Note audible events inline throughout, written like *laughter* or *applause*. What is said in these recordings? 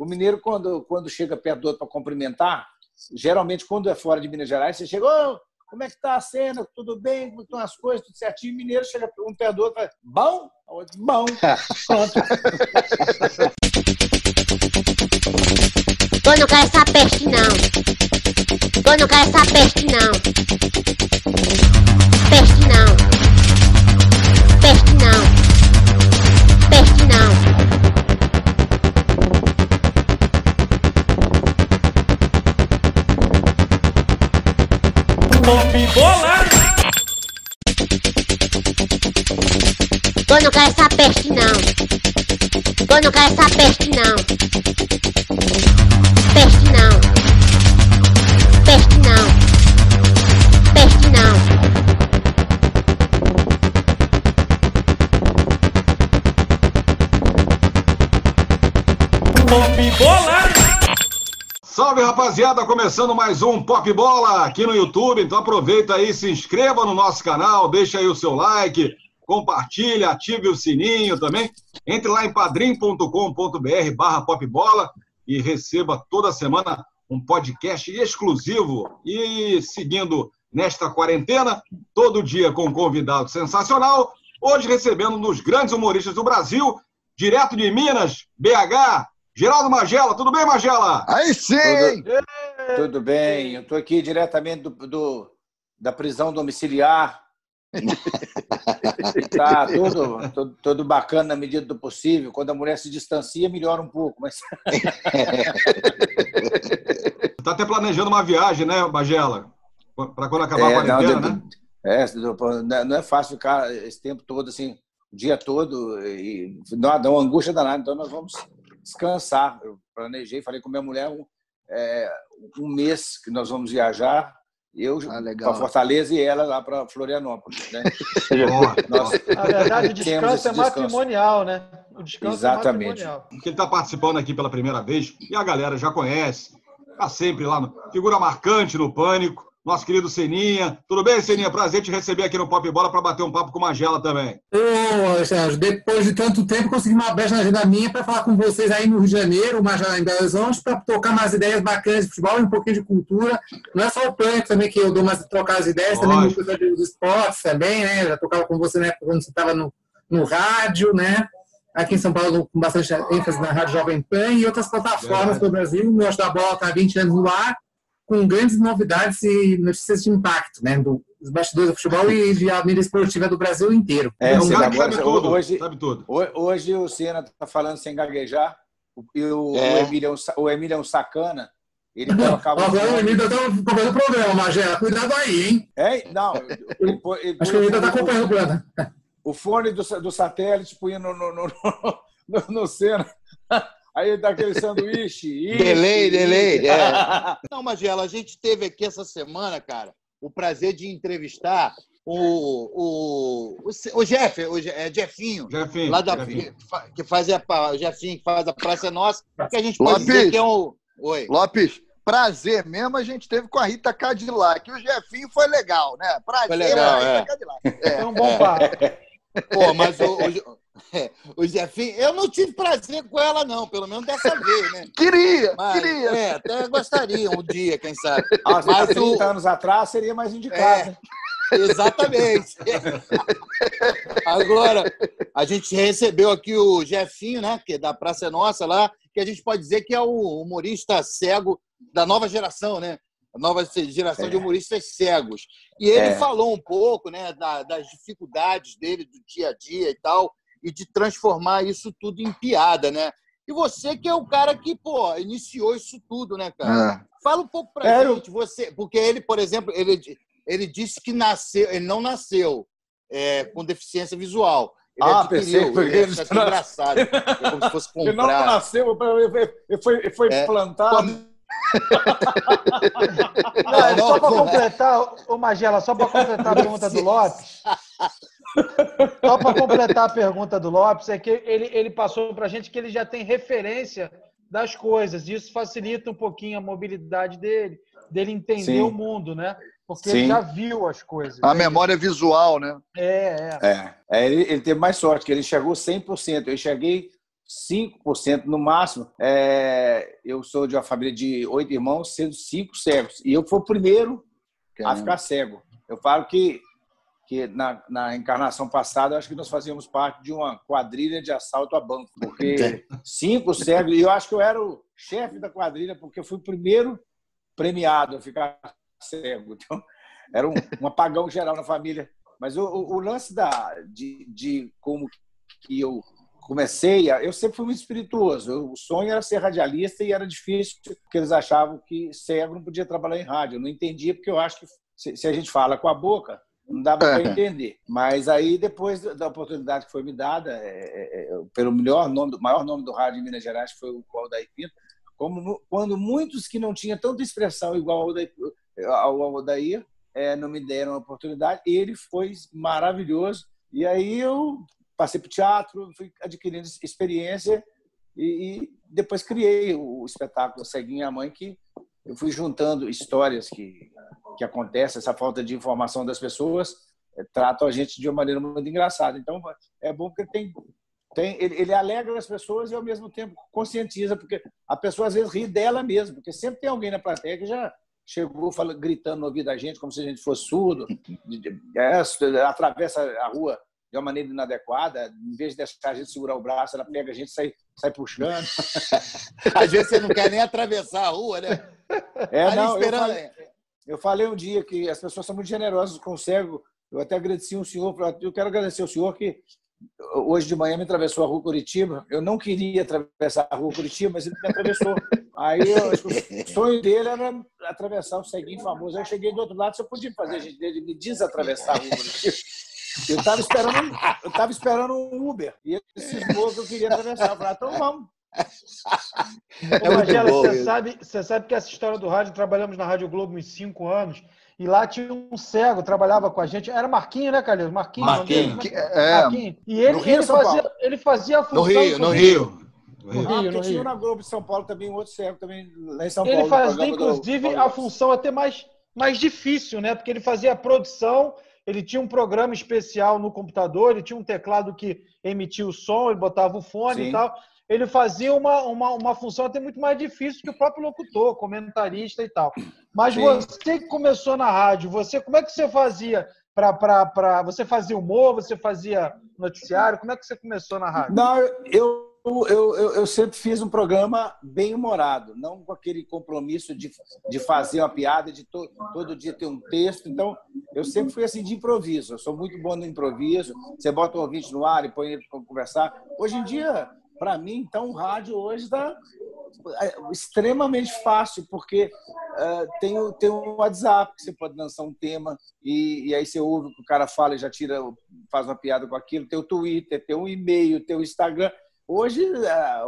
O mineiro, quando, quando chega perto do outro para cumprimentar, geralmente, quando é fora de Minas Gerais, você chega, oh, como é que está a cena? Tudo bem? Como estão as coisas? Tudo certinho? O mineiro chega um perto do outro e fala, bom? Bom. Pronto. Eu não quero essa peste, não. Eu não quero essa peste, não. Peste, não. Peste, não. Peste, não. Eu não quero essa peste, não. Eu não quero essa peste, não. Peste, não. Peste, não. Peste, não. Salve rapaziada, começando mais um Pop Bola aqui no YouTube. Então aproveita aí, se inscreva no nosso canal, deixa aí o seu like, compartilha, ative o sininho também. Entre lá em padrim.com.br barra popbola e receba toda semana um podcast exclusivo. E seguindo nesta quarentena, todo dia com um convidado sensacional. Hoje recebendo um dos grandes humoristas do Brasil, direto de Minas, BH, Geraldo Magela. Tudo bem, Magela? Aí sim! Tudo, tudo bem. Eu estou aqui diretamente do, do- da prisão domiciliar. *laughs* tá tudo, tudo, tudo bacana na medida do possível. Quando a mulher se distancia, melhora um pouco. Mas *laughs* Tá até planejando uma viagem, né, Magela? Para quando acabar a É, quarentena, não, né? é, não- não é fácil ficar esse tempo todo, assim, o dia todo, e dá dá uma angústia danada. Então, nós vamos descansar. Eu planejei, falei com minha mulher um, é, um mês que nós vamos viajar, eu Ah, para. Fortaleza e ela lá para Florianópolis. Né? *laughs* Nós Na verdade, o descanso é matrimonial, né? O descanso Exatamente. é matrimonial. que ele está participando aqui pela primeira vez e a galera já conhece, está sempre lá, no, figura marcante no Pânico, nosso querido Seninha. Tudo bem, Seninha? Prazer te receber aqui no Pop Bola para bater um papo com o Magela também. Ô, Sérgio, depois de tanto tempo, consegui uma brecha na agenda minha para falar com vocês aí no Rio de Janeiro, já em Belo Horizonte, para tocar umas ideias bacanas de futebol e um pouquinho de cultura. Não é só o pânico também que eu dou umas trocar as ideias, também no Lógico. dos esportes também, né? Já tocava com você na época quando você estava no, no rádio, né? Aqui em São Paulo, com bastante ênfase na Rádio Jovem Pan e outras plataformas Verdade. do Brasil. O Meu da Bola está há 20 anos no ar, com grandes novidades e notícias de impacto, né? Do, dos bastidores do futebol e de a mídia esportiva do Brasil inteiro. É, É um cara agora, sabe tudo, hoje, sabe tudo. ho- hoje o Senna está falando sem gaguejar, e o, É. o, Emílio, é um o Emílio é um sacana, ele colocava... Agora *laughs* o Emílio está acompanhando o programa, Magela. Cuidado aí, hein? É, não, ele, pô- ele Acho que o Emílio está acompanhando o programa. o fone do, do satélite punha no, no, no, no, no Senna. Aí dá aquele sanduíche. *laughs* ixi, Delay, ixi. delay, é. *laughs* Não, Magela, a gente teve aqui essa semana, cara, o prazer de entrevistar o, o, o, o Jeff, o Je- é Jeffinho, Jefinho, lá da, Jefinho. que, fa- que faz a, o Jefinho que faz a Praça é Nossa, que a gente pode Lopes. dizer que é o. Oi. Lopes, prazer mesmo a gente teve com a Rita Cadillac. O Jefinho foi legal, né? Prazer Foi legal, a Rita é. Cadillac. Foi um bom papo. Pô, mas o, o, *laughs* é, o Jefinho, eu não tive prazer com ela, não, pelo menos dessa vez, né? *laughs* Queria, Mas, queria. é, até gostaria um dia, quem sabe. *laughs* Ah, Mas 30 o- anos atrás seria mais indicado. É. né? Exatamente. Agora, a gente recebeu aqui o Jefinho, né, que é da Praça é Nossa lá, que a gente pode dizer que é o humorista cego da nova geração, né? A nova geração de humoristas cegos. E ele É. falou um pouco, né, da- das dificuldades dele do dia a dia e tal, e de transformar isso tudo em piada, né? E você que é o cara que, pô, iniciou isso tudo, né, cara? É. Fala um pouco pra Quero. gente, você, porque ele, por exemplo, ele, ele disse que nasceu, ele não nasceu é, com deficiência visual. Ele Ah, adquiriu. pensei Ele que até engraçado. É como se fosse *laughs* Ele não comprar. nasceu, ele foi, ele foi É. plantado. Não, não, só para completar, ô Magela, só para completar a pergunta do Lopes. Só para completar a pergunta do Lopes, é que ele, ele passou para a gente que ele já tem referência das coisas. e Isso facilita um pouquinho a mobilidade dele, dele entender Sim. o mundo, né? Porque Sim. ele já viu as coisas. A É memória visual, né? É, é. É, é, ele, ele teve mais sorte, que ele enxergou 100%. Eu enxerguei 5% no máximo. É, eu sou de uma família de oito irmãos, sendo cinco cegos. E eu fui o primeiro a ficar cego. Eu falo que, que na, na encarnação passada, acho que nós fazíamos parte de uma quadrilha de assalto a banco. Porque cinco cegos, e eu acho que eu era o chefe da quadrilha, porque eu fui o primeiro premiado a ficar cego. Então, era um, um apagão geral na família. Mas o, o, o lance da, de, de como que eu comecei, a, eu sempre fui muito espirituoso. O sonho era ser radialista e era difícil, porque eles achavam que cego não podia trabalhar em rádio. Eu não entendia, porque eu acho que se, se a gente fala com a boca, não dá para entender. Mas aí, depois da oportunidade que foi me dada, é, é, é pelo melhor nome, maior nome do rádio em Minas Gerais, que foi o Aldair Pinto, como, quando muitos que não tinham tanta expressão igual ao Aldair, ao Aldair é, não me deram a oportunidade, ele foi maravilhoso. E aí eu passei para o teatro, fui adquirindo experiência e, e, depois criei o espetáculo Ceguinha a Mãe, que eu fui juntando histórias que, que acontecem, essa falta de informação das pessoas é, tratam a gente de uma maneira muito engraçada. Então, é bom porque tem, tem ele, ele alegra as pessoas e, ao mesmo tempo, conscientiza, porque a pessoa, às vezes, ri dela mesmo, porque sempre tem alguém na plateia que já chegou falando, gritando no ouvido da gente, como se a gente fosse surdo, é, atravessa a rua de uma maneira inadequada, em vez de deixar a gente segurar o braço, ela pega a gente e sai, sai puxando. *laughs* Às vezes você não quer nem atravessar a rua, né? É, não, eu falei, eu falei, um dia que as pessoas são muito generosas com o cego. Eu até agradeci um senhor, eu quero agradecer ao senhor que hoje de manhã me atravessou a rua Curitiba. Eu não queria atravessar a rua Curitiba, mas ele me atravessou. Aí eu, o sonho dele era atravessar o ceguinho famoso. Aí eu cheguei do outro lado, você podia fazer a gente dele me desatravessar a rua Curitiba. Eu estava esperando, eu esperando um Uber. E ele cismou que eu queria atravessar. Eu falei, ah, então vamos. É Magela, você sabe, você sabe que essa história do rádio, trabalhamos na Rádio Globo uns cinco anos, e lá tinha um cego, trabalhava com a gente. Era Marquinho, né, Calil? Marquinho. Marquinho. É, Marquinho. E ele, ele, fazia, ele fazia a função... No Rio, no Rio. No Rio, ah, no Rio. na Globo de São Paulo também um outro cego, também lá em São ele Paulo. Ele fazia, inclusive, a função até mais, mais difícil, né? Porque ele fazia a produção ele tinha um programa especial no computador, ele tinha um teclado que emitia o som, ele botava o fone Sim. e tal. Ele fazia uma, uma, uma função até muito mais difícil que o próprio locutor, comentarista e tal. Mas Sim. você que começou na rádio, você como é que você fazia para. Você fazia humor, você fazia noticiário? Como é que você começou na rádio? Não, eu eu, eu, eu, sempre fiz um programa bem humorado, não com aquele compromisso de, de fazer uma piada, de to, todo dia ter um texto. Então, eu sempre fui assim de improviso. Eu sou muito bom no improviso. Você bota um ouvinte no ar e põe ele para conversar. Hoje em dia, para mim, então, o rádio hoje está é, extremamente fácil, porque uh, tem, tem um WhatsApp que você pode lançar um tema e, e aí você ouve o que o cara fala e já tira, faz uma piada com aquilo. Tem o Twitter, tem o e-mail, tem o Instagram. Hoje, é,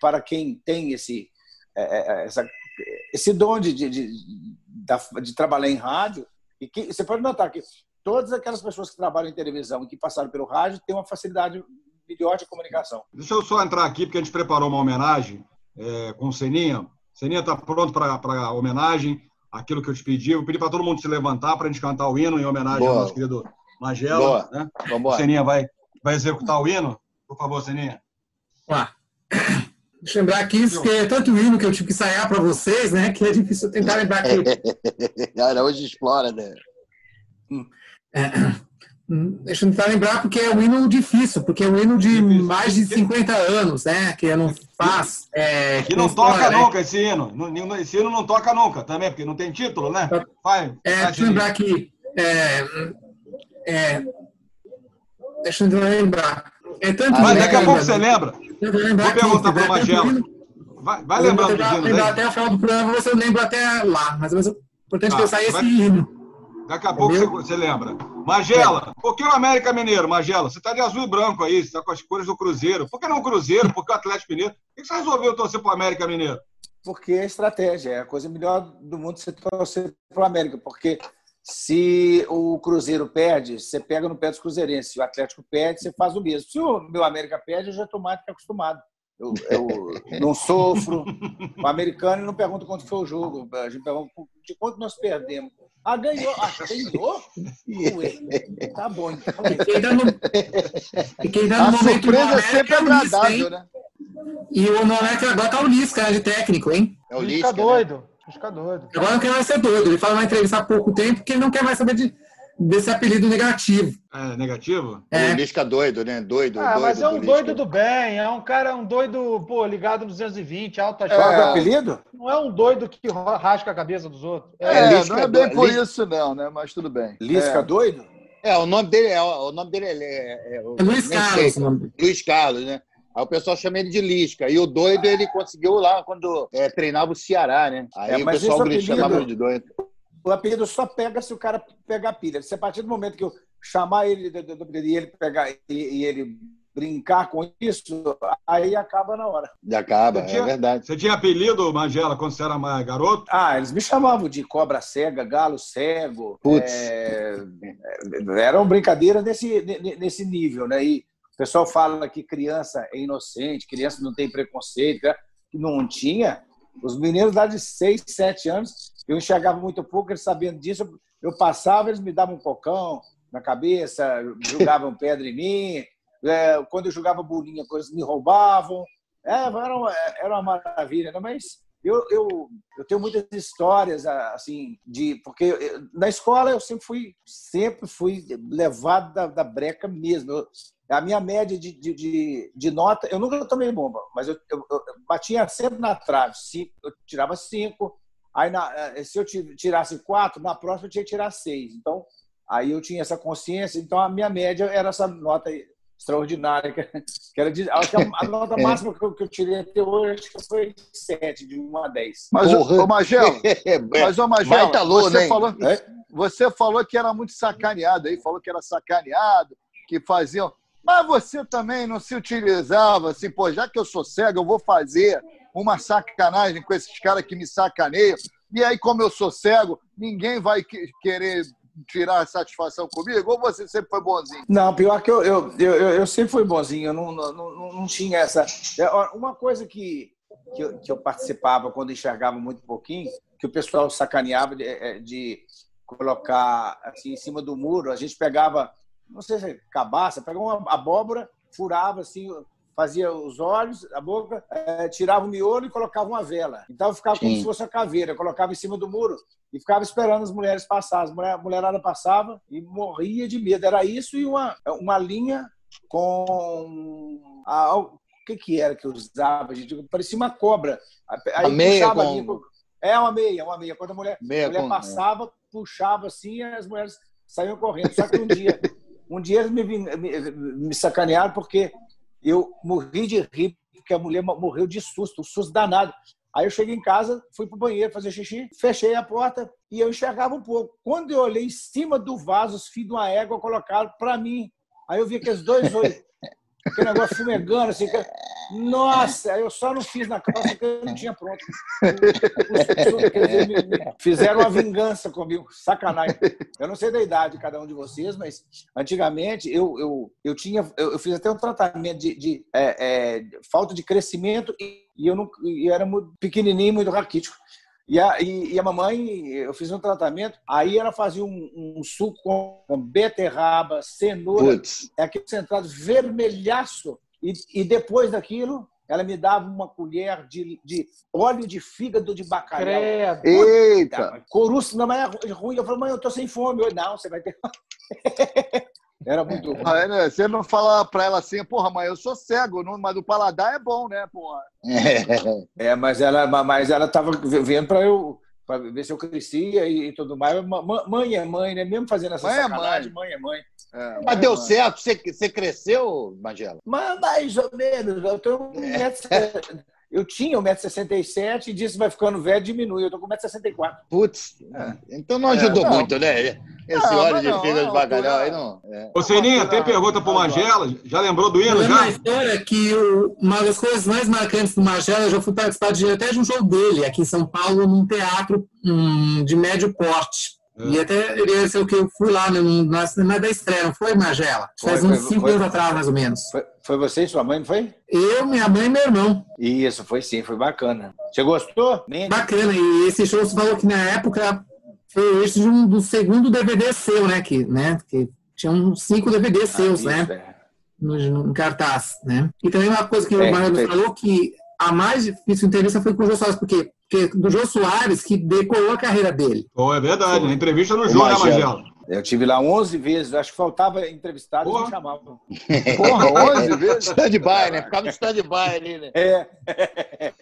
para quem tem esse, é, é, essa, esse dom de, de, de, de, trabalhar em rádio, e que, você pode notar que todas aquelas pessoas que trabalham em televisão e que passaram pelo rádio têm uma facilidade melhor de comunicação. Deixa eu só entrar aqui, porque a gente preparou uma homenagem é, com o Seninha. Seninha está pronto para a homenagem, aquilo que eu te pedi. Eu pedi para todo mundo se levantar para a gente cantar o hino em homenagem Boa. ao nosso querido Magela. Né? O Seninha vai, vai executar o hino. Por favor, Seninha. Lá. Deixa eu lembrar aqui, porque é tanto hino que eu tive que ensaiar para vocês, né? Que é difícil tentar lembrar aqui. *laughs* Cara, hoje explora, né? É, deixa eu tentar lembrar, porque é um hino difícil, porque é um hino de mais de 50 anos, né? Que não faz. É, e não toca né? nunca esse hino. Esse hino não toca nunca também, porque não tem título, né? Vai. É, deixa eu lembrar aqui. É, é, deixa eu lembrar. É tanto Mas daqui a pouco você lembra. Vou perguntar para o Magela. Vai, vai lembrando do hino. Lembrar até o final do programa, você lembra até lá. Mas o importante ah, é saia esse hino. Daqui a pouco você, você, lembra. Magela, é. por que o América Mineiro, Magela? Você está de azul e branco aí, você está com as cores do Cruzeiro. Por que não o Cruzeiro? Por que o Atlético Mineiro? Por que você resolveu torcer para o América Mineiro? Porque é estratégia, é a coisa melhor do mundo você torcer para o América. Porque se o Cruzeiro perde, você pega no pé dos cruzeirenses. Se o Atlético perde, você faz o mesmo. Se o meu América perde, eu já estou mais que acostumado. Eu, eu, *laughs* não sofro. O americano não pergunta quanto foi o jogo. A gente pergunta de quanto nós perdemos. Ah, ganhou. Ah, ganhou? *laughs* Ué, tá bom. Então. E quem dá no, e quem dá no a surpresa é sempre agradável, né? E o é que agora tá o Lisca né, de técnico, hein? É o Lisca, né? doido. Fica doido. Agora não quer mais ser doido. Ele fala na entrevista há pouco tempo que ele não quer mais saber de, desse apelido negativo. É negativo? É. O Lisca doido, né? Doido, Ah, doido. mas é um do doido do bem, é um cara, um doido, pô, ligado no 220, alta Qual é o joga. apelido? Não é um doido que rasca a cabeça dos outros. É, É, Lisca não é bem por Lisca- isso, não, né? Mas tudo bem. Lisca doido? É, o nome dele é, o nome dele é, é, é- É Luiz nem Carlos. sei. o nome dele. Luiz Carlos, né? Aí o pessoal chama ele de Lisca. E o doido ele conseguiu lá quando é, treinava o Ceará, né? Aí É, o pessoal grita- apelido- chamava ele de doido. O apelido só pega se o cara pegar pilha. Se a partir do momento que eu chamar ele e ele pegar e, e ele brincar com isso, aí acaba na hora. E acaba, é tinha- verdade. Você tinha apelido, Magela, quando você era mais garoto? Ah, eles me chamavam de cobra cega, galo cego. Putz. É, é, eram brincadeiras nesse, ne- nesse nível, né? E pessoal fala que criança é inocente, criança não tem preconceito, né? que não tinha. Os meninos lá de 6, 7 anos, eu enxergava muito pouco, eles sabendo disso, eu passava, eles me davam um cocão na cabeça, jogavam *laughs* pedra em mim. É, quando eu jogava bolinha, coisas me roubavam. É, era, uma, era uma maravilha, né? mas eu, eu, eu tenho muitas histórias assim de porque eu- na escola eu sempre fui sempre fui levado da, da breca mesmo. Eu- a minha média de, de, de, de nota, eu nunca tomei bomba, mas eu, eu, eu batia sempre na trave. Cinco, eu tirava cinco, aí na, eh, se eu ti- tirasse quatro, na próxima eu tinha que tirar seis. Então, aí eu tinha essa consciência, então a minha média era essa nota extraordinária, que que era de, acho que a, a nota *laughs* máxima que eu, que eu tirei até hoje acho que foi sete, de 1 a 10. Mas, Porra. ô, Magela, *laughs* É, mas, ô, Magela, Baita aluno, você, hein? falou, É? você falou que era muito sacaneado aí, falou que era sacaneado, que faziam. Mas você também não se utilizava assim, pô, já que eu sou cego, eu vou fazer uma sacanagem com esses caras que me sacaneiam. E aí, como eu sou cego, ninguém vai que- querer tirar satisfação comigo? Ou você sempre foi bonzinho? Não, pior que eu, eu, eu, eu- sempre fui bonzinho, eu não, não, não, não tinha essa. é, Uma coisa que, que, eu, que eu participava quando enxergava muito pouquinho, que o pessoal sacaneava de, é, de colocar assim em cima do muro, a gente pegava, não sei se é cabaça, pegava uma abóbora, furava assim, fazia os olhos, a boca, eh, tirava o miolo e colocava uma vela. Então ficava como Sim. se fosse uma caveira, colocava em cima do muro e ficava esperando as mulheres passar. As mulher, a mulherada passava e morria de medo. Era isso e uma, uma linha com. A, o que, que era que eu usava, gente? Parecia uma cobra. Aí A meia puxava com- ali É uma meia, uma meia. Quando a mulher, Meia a mulher com- passava, puxava assim e as mulheres saíam correndo. Só que um dia, um dia eles me, me, me sacanearam porque eu morri de rir, porque a mulher morreu de susto, um susto danado. Aí eu cheguei em casa, fui pro banheiro fazer xixi, fechei a porta e eu enxergava um pouco. Quando eu olhei em cima do vaso, os fios de uma égua colocaram para mim. Aí eu vi aqueles dois *laughs* olhos, aquele negócio fumegando, assim. Nossa, eu só não fiz na calça porque eu não tinha pronto. Dizer, Fizeram uma vingança comigo, sacanagem. Eu não sei da idade de cada um de vocês, mas antigamente eu, eu, eu tinha, eu, eu fiz até um tratamento de, de, é, é, falta de crescimento e, e eu não, e era muito pequenininho, muito raquítico. E a, e, e a mamãe, eu fiz um tratamento, aí ela fazia um, um suco com, com beterraba, cenoura, Putz. é aquele concentrado vermelhaço. E, e depois daquilo, ela me dava uma colher de, de óleo de fígado de bacalhau. Credo. Eita! Coruço não é ruim. Eu falei, mãe, eu tô sem fome. Eu, não, você vai ter. *laughs* Era muito ruim. Aí, né, Você não fala pra ela assim, porra, mãe, eu sou cego, não- mas o paladar é bom, né, porra? É, mas ela, mas ela estava vendo para eu para ver se eu crescia e, e tudo mais. Ma- ma- Mãe é mãe, né? Mesmo fazendo essa Mãe é sacanagem, mãe é mãe. É, Mas deu mãe. certo? Você, você cresceu, Magela? Mas mais ou menos. Eu, tenho um metro, eu tinha 1,67m e disse vai ficando velho, diminui. Eu tô com 1,64m. Putz. Então não ajudou É, não. muito, né? Esse Não, óleo de fígado de bacalhau não. aí não. É. Ô, Seninha, tem pergunta pro Magela? Já lembrou do hino, já? uma história que uma das coisas mais marcantes do Magela, eu já fui participar de, até de um show dele aqui em São Paulo, num teatro hum, de médio porte. E até ele sei o que eu fui lá né, na, na da estreia, não foi, Magela? Faz Foi, uns foi, cinco foi. anos atrás, mais ou menos. Foi, você e sua mãe, não foi? Eu, minha mãe e meu irmão. Isso, foi sim, foi bacana. Você gostou? Bacana. E esse show você falou que na época foi esse de um, do segundo DVD seu, né? Que, né, que tinha uns cinco DVDs seus, Ah, né? isso, é. no, no cartaz, né? E também uma coisa que o É, Mariano perfeito. falou que a mais difícil entrevista foi com o Jô Soares, porque do Jô Soares que decolou a carreira dele. Pô, é verdade. Foi. Na entrevista no O Jô, né, Magela. Eu tive lá 11 vezes, acho que faltava entrevistado e Porra. me chamavam. Porra, *laughs* 11 vezes. Stand-by, né? Ficava no stand-by ali, né? É, *laughs*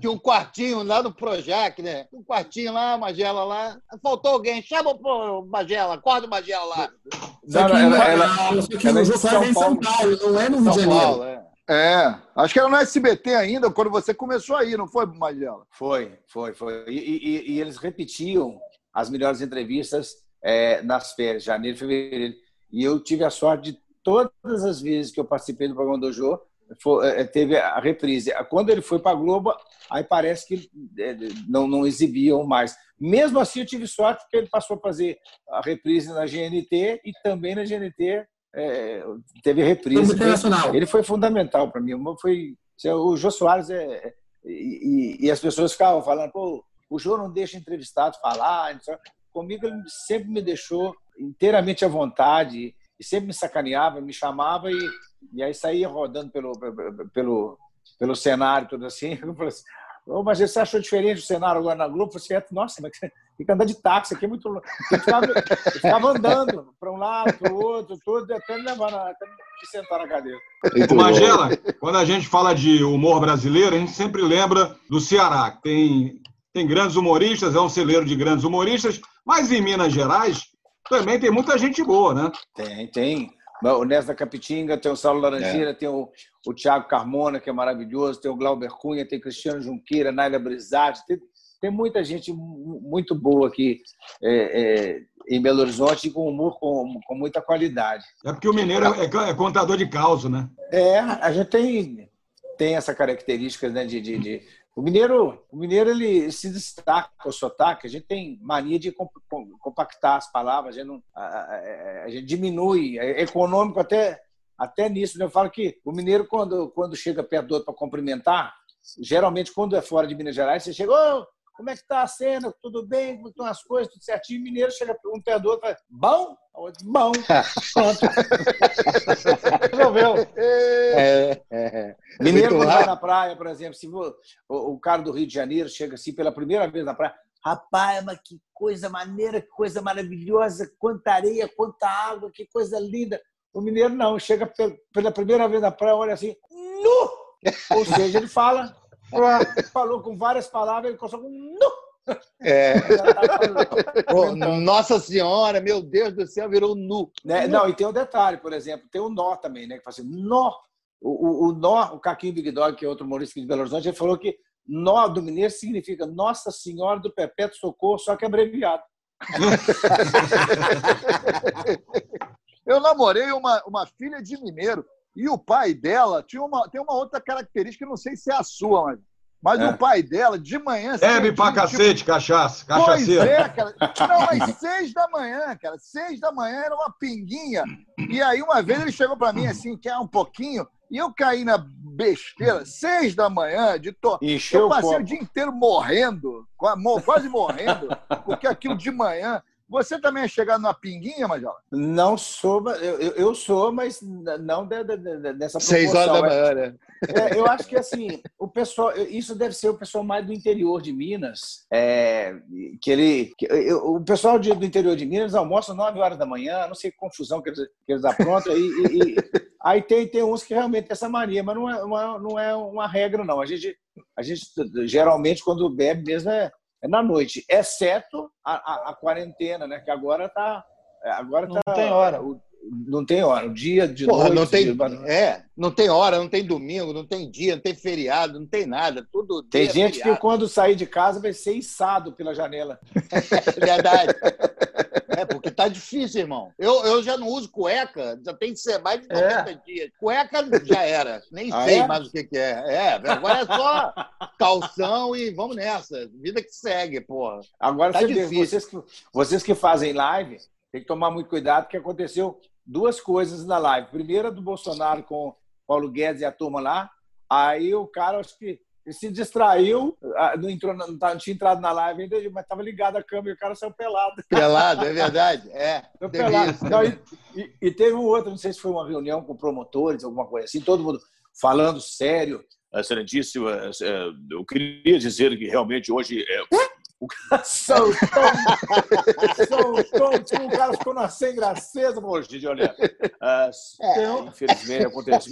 Tinha um quartinho lá no Projac, né? Um quartinho lá, Magela lá. Faltou alguém. Chama o Magela, acorda o Magela lá. Não, que, ela- ela, ela- ela é o Jô de Soares é em São São Paulo, não é no Rio de São Janeiro. Paulo, é. É, acho que era no SBT ainda, quando você começou aí, não foi, Magela? foi, foi, foi. E, e- e eles repetiam as melhores entrevistas é, nas férias, janeiro e fevereiro. E eu tive a sorte de todas as vezes que eu participei do programa do Jô, foi- é, teve a reprise. Quando ele foi para a Globo, aí parece que é, não, não exibiam mais. Mesmo assim, eu tive sorte porque ele passou a fazer a reprise na GNT e também na GNT é, teve reprise. Internacional. Ele foi fundamental para mim. Foi, o Jô Soares é, é- e, e- as pessoas ficavam falando, pô, o Jô não deixa entrevistado falar. Comigo ele sempre me deixou inteiramente à vontade e sempre me sacaneava, me chamava e, e aí saía rodando pelo, pelo, pelo cenário, tudo assim. *laughs* Eu falei assim, Ô, mas você achou diferente o cenário agora na Globo? Eu falei assim, nossa, mas tem que andar de táxi aqui, é muito louco. Eu ficava, eu ficava andando para um lado, para o outro, tudo, até me levar, na- até me sentar na cadeira. Ô, Magela, quando a gente fala de humor brasileiro, a gente sempre lembra do Ceará. que Tem, tem grandes humoristas, é um celeiro de grandes humoristas, mas em Minas Gerais também tem muita gente boa, né? Tem, tem. O Nés da Capitinga, tem o Saulo Laranjeira, tem o, o Thiago Carmona, que é maravilhoso, tem o Glauber Cunha, tem Cristiano Junqueira, Naila Brizatti, tem, tem muita gente mu- muito boa aqui é, é, em Belo Horizonte e com humor com, com muita qualidade. É porque o mineiro é, é contador de causa, né? É, a gente tem, tem essa característica né, de, de, de- O mineiro, o mineiro ele se destaca com o sotaque, a gente tem mania de com- com- compactar as palavras, a gente, não- a- a- a gente diminui, é econômico até, até nisso. né? Eu falo que o mineiro, quando, quando chega perto do outro para cumprimentar, geralmente quando é fora de Minas Gerais, você chega, ô, como é que tá a cena? Tudo bem? Como estão as coisas? Tudo certinho? O mineiro chega um perto do outro fala, bom? O outro, Bom. *laughs* Pronto. Resolveu. É, é. Mineiro, Muito quando vai lá. na praia, por exemplo, se o, o cara do Rio de Janeiro chega assim pela primeira vez na praia, rapaz, mas que coisa maneira, que coisa maravilhosa, quanta areia, quanta água, que coisa linda. O mineiro não, chega pe- pela primeira vez na praia, olha assim, nu! Ou seja, ele fala, falou com várias palavras, ele consegue um nu! É. *laughs* Já tá Nossa Senhora, meu Deus do céu, virou nu. Né? Não, e tem um detalhe, por exemplo, tem o nó também, né? Que fala assim, nó. O, o, o nó, o Caquinho Big Dog, que é outro humorista de Belo Horizonte, ele falou que nó do mineiro significa Nossa Senhora do Perpétuo Socorro, só que abreviado. *laughs* Eu namorei uma, uma filha de mineiro e o pai dela tinha uma, tem uma outra característica, não sei se é a sua, mas, mas É. o pai dela, de manhã. Bebe pra tipo, cacete, cachaça, Pois cachaceiro. é, cara. Não, às seis da manhã, cara. Seis da manhã era uma pinguinha. E aí, uma vez, ele chegou pra mim assim, quer um pouquinho, e eu caí na besteira, seis da manhã, de to... Encheu Eu o passei copo. o dia inteiro morrendo, qua- mo- quase morrendo, porque aquilo de manhã. Você também é chegado numa pinguinha, Major? Não sou, eu, eu- sou, mas não de, de, de, dessa Seis horas da proporção. manhã, né? É, eu acho que assim, o pessoal, isso deve ser o pessoal mais do interior de Minas, é, que ele, que eu- o pessoal de- do interior de Minas almoça 9 horas da manhã, não sei que confusão que eles, que eles aprontam, e, e- e- aí tem, tem uns que realmente tem essa mania, mas não é uma, não é uma regra, não. A gente, a gente geralmente, quando bebe mesmo, é na noite, exceto a, a, a quarentena, né? Que agora tá. Agora Não tá, tem hora. o- não tem hora. O dia de Porra, noite. não tem, dia- é, não tem hora, não tem domingo, não tem dia, não tem feriado, não tem nada. Tudo Tem dia, gente que quando sair de casa vai ser içado pela janela. *laughs* É verdade. É, porque tá difícil, irmão. Eu, eu já não uso cueca, já tem que ser mais de 90 dias. Cueca já era, nem Ah, sei é? mais o que, que é. É, agora é só calção e vamos nessa. Vida que segue, porra. Agora Tá difícil. vocês que, vocês que fazem live, tem que tomar muito cuidado, porque aconteceu duas coisas na live. Primeira do Bolsonaro com Paulo Guedes e a turma lá. Aí o cara, acho que Ele se distraiu, ah, não, entrou, não, tá- não tinha entrado na live ainda, mas estava ligado a câmera e o cara saiu pelado. Pelado, é verdade. É. Saiu pelado. isso. Não, e, e- e teve um outro, não sei se foi uma reunião com promotores, alguma coisa assim, todo mundo falando sério. Excelentíssima, eh, eu queria dizer que realmente hoje é. O cara são tão. são tão. tipo, O cara ficou na sem graceza, hoje, olha. ah, Infelizmente acontece.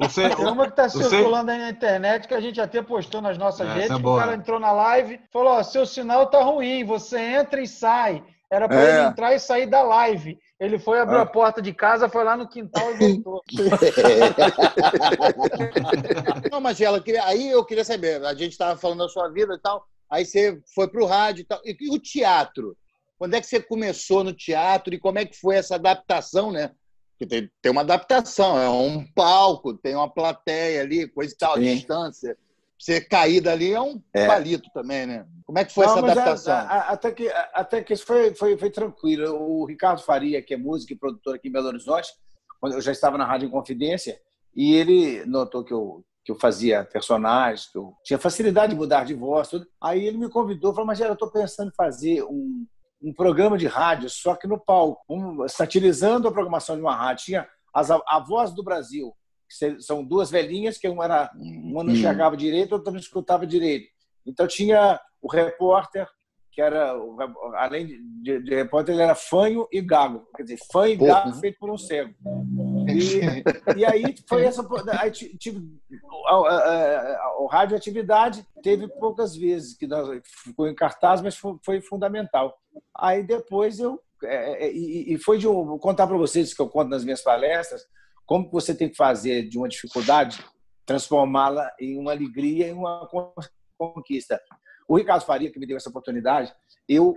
Você, Tem uma que está circulando aí na internet que a gente até postou nas nossas Essa redes. é o cara entrou na live falou: ó, seu sinal tá ruim, você entra e sai. Era para É. ele entrar e sair da live. Ele foi abrir Ah. a porta de casa, foi lá no quintal e voltou. *laughs* Não, queria- aí eu queria saber, a gente estava falando da sua vida e tal, aí você foi para o rádio e tal. E, e o teatro? Quando é que você começou no teatro e como é que foi essa adaptação, né? Porque tem, tem uma adaptação, é um palco, tem uma plateia ali, coisa e tal, Sim. distância. Você cair dali é um É. palito também, né? Como é que foi Não, essa a- adaptação? a- a- até que, a- até que isso foi, foi, foi tranquilo. O Ricardo Faria, que é músico e produtor aqui em Belo Horizonte, quando eu já estava na Rádio Inconfidência, e ele notou que eu, que eu fazia personagens, que eu tinha facilidade de mudar de voz, tudo. Aí ele me convidou, falou, mas eu estou pensando em fazer um, um programa de rádio, só que no palco, um, satirizando a programação de uma rádio. Tinha as, a, a Voz do Brasil, que são duas velhinhas, que uma, era, uma não enxergava direito, outra não escutava direito. Então tinha o repórter, que era, além de, de repórter, ele era fanho e gago. Quer dizer, fã e gago feito por um cego. E, *laughs* e aí foi essa. Aí ti- tive, a, a- a- o rádio atividade teve poucas vezes que nós, ficou em cartaz, mas foi, foi fundamental. Aí depois eu. é, é, e, e foi de um, vou contar para vocês que eu conto nas minhas palestras, como que você tem que fazer de uma dificuldade, transformá-la em uma alegria, em uma con- conquista. O Ricardo Faria, que me deu essa oportunidade, eu,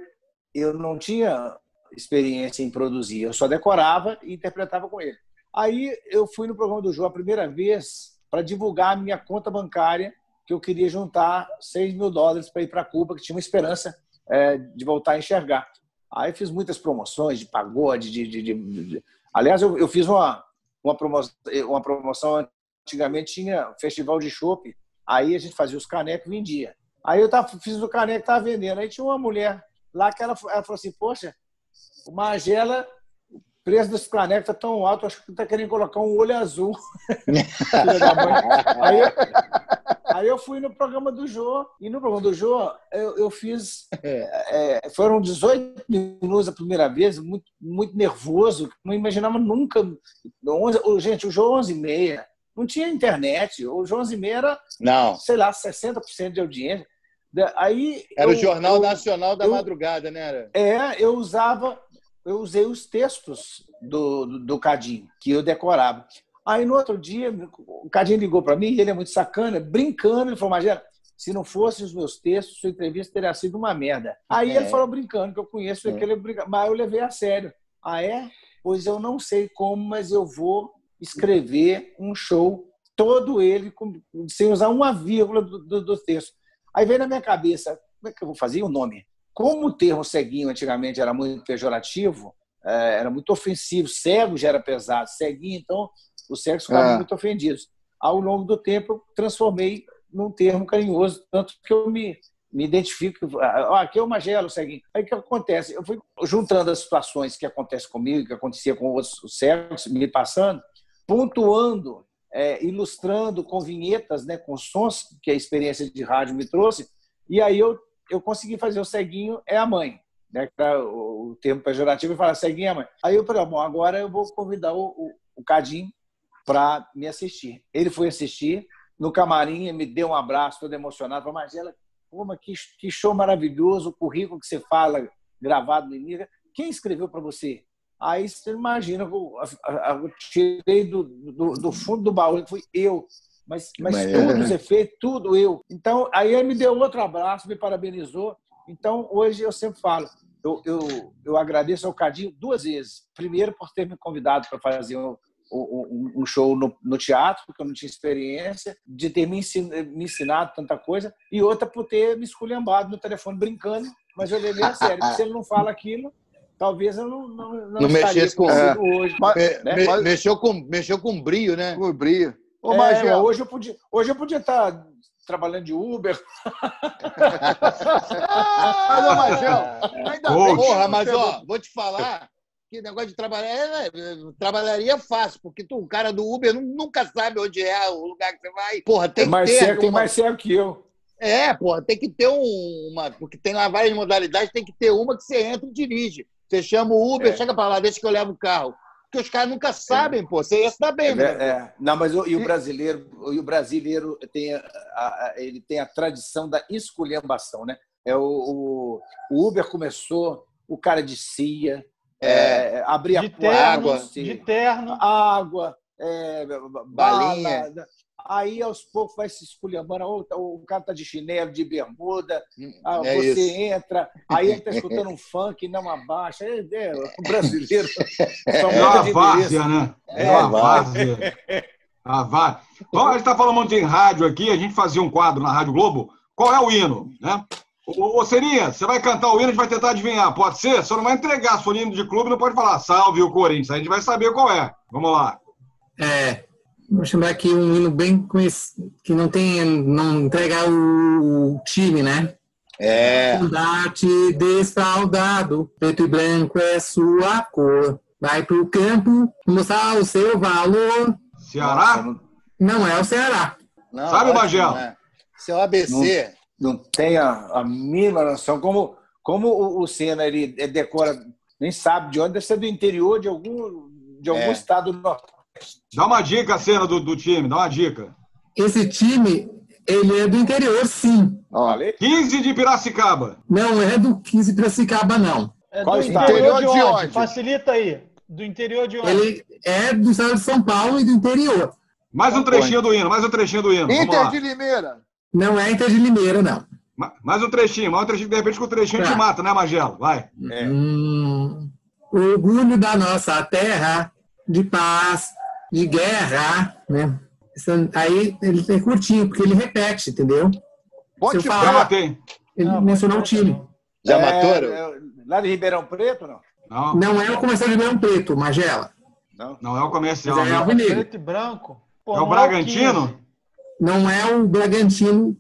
eu não tinha experiência em produzir, eu só decorava e interpretava com ele. Aí eu fui no programa do João a primeira vez para divulgar a minha conta bancária, que eu queria juntar 6 mil dólares para ir para Cuba, que tinha uma esperança é, de voltar a enxergar. Aí fiz muitas promoções de pagode, de. de- de- de- Aliás, eu, eu fiz uma, uma, promoção, uma promoção, antigamente tinha festival de chopp, aí a gente fazia os canecos e vendia. Aí eu tava, fiz o caneco e estava vendendo. Aí tinha uma mulher lá que ela, ela falou assim: Poxa, o Magela, preço desse caneco está tão alto, acho que está querendo colocar um olho azul. Aí, eu- aí eu fui no programa do Jô, e no programa do Jô eu, eu fiz. é, foram 18 minutos a primeira vez, muito, muito nervoso, não imaginava nunca. 11, o- gente, o Jô 11 e meia. Não tinha internet. O Jô 11 meia era, Não, sei lá, 60% de audiência. Aí era o eu- Jornal eu- Nacional da eu- Madrugada, né? Era? é, eu usava, eu usei os textos do, do, do Cadinho, que eu decorava. Aí no outro dia, o Cadinho ligou para mim, ele é muito sacana, brincando, ele falou, Magela, se não fossem os meus textos, sua entrevista teria sido uma merda. Aí É. ele falou brincando, que eu conheço aquele brinca- mas eu levei a sério. Ah, é? Pois eu não sei como, mas eu vou escrever um show todo ele com- sem usar uma vírgula do, do, do texto. Aí veio na minha cabeça, como é que eu vou fazer o nome? Como o termo ceguinho antigamente era muito pejorativo, eh, era muito ofensivo, cego já era pesado, ceguinho, então os cegos ficavam É. muito ofendidos. Ao longo do tempo, eu transformei num termo carinhoso, tanto que eu me, me identifico. Ah, aqui é o Magelo, ceguinho. Aí o que acontece? Eu fui juntando as situações que acontecem comigo, que acontecia com outros cegos, me passando, pontuando, eh, ilustrando com vinhetas, né, com sons que a experiência de rádio me trouxe, e aí eu, eu consegui fazer o ceguinho é a mãe. Né, o termo pejorativo, e falar ceguinho é a mãe. Aí eu falei, bom, agora eu vou convidar o, o, o Cadim para me assistir. Ele foi assistir no camarim, me deu um abraço, todo emocionado. Falou, Magela, pô, mas que, que show maravilhoso, o currículo que você fala gravado no Iniga. Quem escreveu para você? Aí você imagina, eu, eu- tirei do, do, do fundo do baú, fui eu. Mas, mas Mas- tudo, os efeitos, tudo eu. Então, aí ele me deu outro abraço, me parabenizou. Então, hoje eu sempre falo, eu, eu, eu agradeço ao Cadinho duas vezes. Primeiro, por ter me convidado para fazer um, um, um show no, no teatro, porque eu não tinha experiência, de ter me ensinado, me ensinado tanta coisa, e outra por ter me esculhambado no telefone brincando, mas eu levei a *laughs* sério. porque Se ele não fala aquilo, talvez eu não, não, não, Não estaria mexesse com- consigo hoje. Mas- Me- né? me- Mas- mexeu, com, mexeu com brilho, né? O brilho. Ô, É, hoje eu podia, hoje eu podia estar trabalhando de Uber. Mas, ô, Magel, ainda bem que Porra, não mas ó, vou te falar que negócio de trabalhar é, é, trabalharia fácil, porque tu, o cara do Uber nu- nunca sabe onde é o lugar que você vai. Porra, tem É mais que ter. tem uma- mais cego que eu. É, porra, tem que ter um- uma. Porque tem lá várias modalidades, tem que ter uma que você entra e dirige. Você chama o Uber, É. chega pra lá, deixa que eu levo o carro. Porque os caras nunca sabem, pô. Você ia se dar bem, É, né? é. Não, mas o, e o brasileiro, e o brasileiro tem a, a- ele tem a tradição da esculhambação, né? É o, o, o Uber começou, o cara de CIA, é, abria De terno, água, de terno. água, é, Balinha. bala. Aí, aos poucos, vai se esculhambando. O, o cara tá de chinelo, de bermuda. Ah, É você isso. entra, aí ele tá *laughs* escutando um funk, não abaixa. É, é, o brasileiro. *laughs* são É uma várzea, né? É uma várzea. A várzea. Bom, a gente está falando muito em rádio aqui, a gente fazia um quadro na Rádio Globo. Qual é o hino? Né? Ô, ô Serinha, você vai cantar o hino, a gente vai tentar adivinhar. Pode ser? Só não vai entregar. Se for hino de clube, não pode falar salve o Corinthians. A gente vai saber qual é. Vamos lá. É, vou chamar aqui um hino bem conhecido, que não tem, não entrega o, time, né? É. Combate desfaldado, preto e branco é sua cor. Vai pro campo mostrar o seu valor. Ceará? não, Não é o Ceará. Não, Sabe, ótimo, Magela? né? Seu ABC. não tem a, a mínima noção. Como, como o, o Senna ele é, decora, nem sabe de onde, deve ser do interior de algum, de algum É. estado do norte. Dá uma dica, cena do, do time, dá uma dica. Esse time, ele é do interior, sim. Falei? 15 de Piracicaba. Não é do 15 Piracicaba, não. É Qual do estado? interior de Interior de onde? onde? Facilita aí. Do interior de onde? Ele é do estado de São Paulo e do interior. Mais um trechinho do hino, mais um trechinho do hino. Vamos Inter lá. de Limeira. Não é Inter de Limeira, não. Ma- Mais um trechinho, mais um trechinho. De repente, com o trechinho Tá. mata, né, Magelo? Vai. É. Hum, orgulho da nossa terra, de paz, de guerra, né? Aí ele é curtinho, porque ele repete, entendeu? Se eu Já falar- matei. Ele Não, mencionou o pode time. Já É, matou? é, lá de Ribeirão Preto, não? Não, Não é o comercial de Leão Preto, Magela. Não. não é o comercial. Mas é né? alvinegro. Preto e branco. Pô, É o Bragantino? 15. Não é o Bragantino.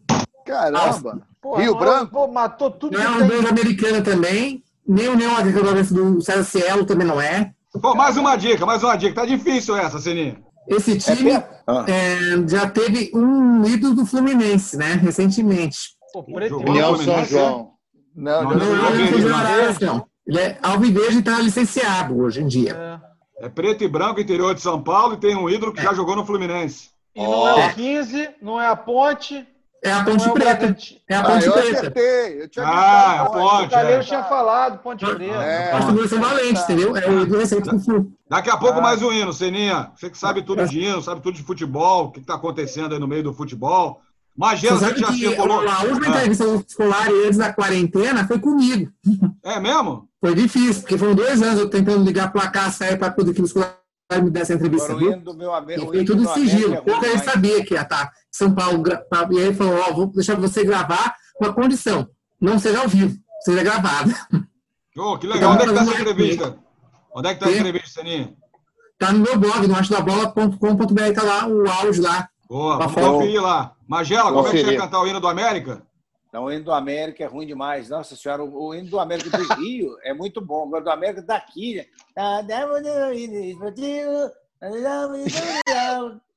Caramba. Pô, Rio é- Branco? Pô, matou tudo Não é o tem. União Americana também. Nem o União Agrícola do César Cielo também não é. Pô, mais uma dica, mais uma dica. Tá difícil essa, Seninha. Esse É time? Ah. é, já teve um ídolo do Fluminense, né? Recentemente. Pô, e São Fluminense, João. Não, Não, não, é. Ele é Alviverde e está licenciado hoje em dia. É. É preto e branco, interior de São Paulo, e tem um ídolo que já jogou no Fluminense. E não é o 15, não é a ponte, É a não Ponte é o Preta. Bragantino. É a Ah, Ponte eu Preta. acertei. Eu tinha Ah, é a ponte. ponte. É. tinha falado, Ponte Preta. É. Nós somos São Valente, entendeu? É o ídolo recente do Flu. Daqui a pouco Ah. mais um hino, Seninha. Você que sabe tudo de hino, sabe tudo de futebol, o que está acontecendo aí no meio do futebol. Magela, Você já circulou. a última Ah, entrevista escolar antes da quarentena foi comigo. É mesmo? Foi difícil, porque foram dois anos eu tentando ligar para cá, sair para poder que o escolar me desse a entrevista. Agora, o viu? do meu amigo. E tudo sigilo. É Pouco ruim ele sabia que ia estar São Paulo. pra- E aí ele falou: Ó, vou deixar você gravar com a condição. Não seja ao vivo, seja gravado. Ô, que legal. Onde é que tá essa entrevista? Onde é que tá a entrevista, Seninha? Tá no meu blog, no achodabola.com.br, tá lá o áudio lá. Boa, Tá vamos conferir lá. Magela, como é que você ia cantar o hino do América? Não, o hino do América é ruim demais. Nossa senhora, o o hino do América do Rio é muito bom. Agora, do América daqui. né?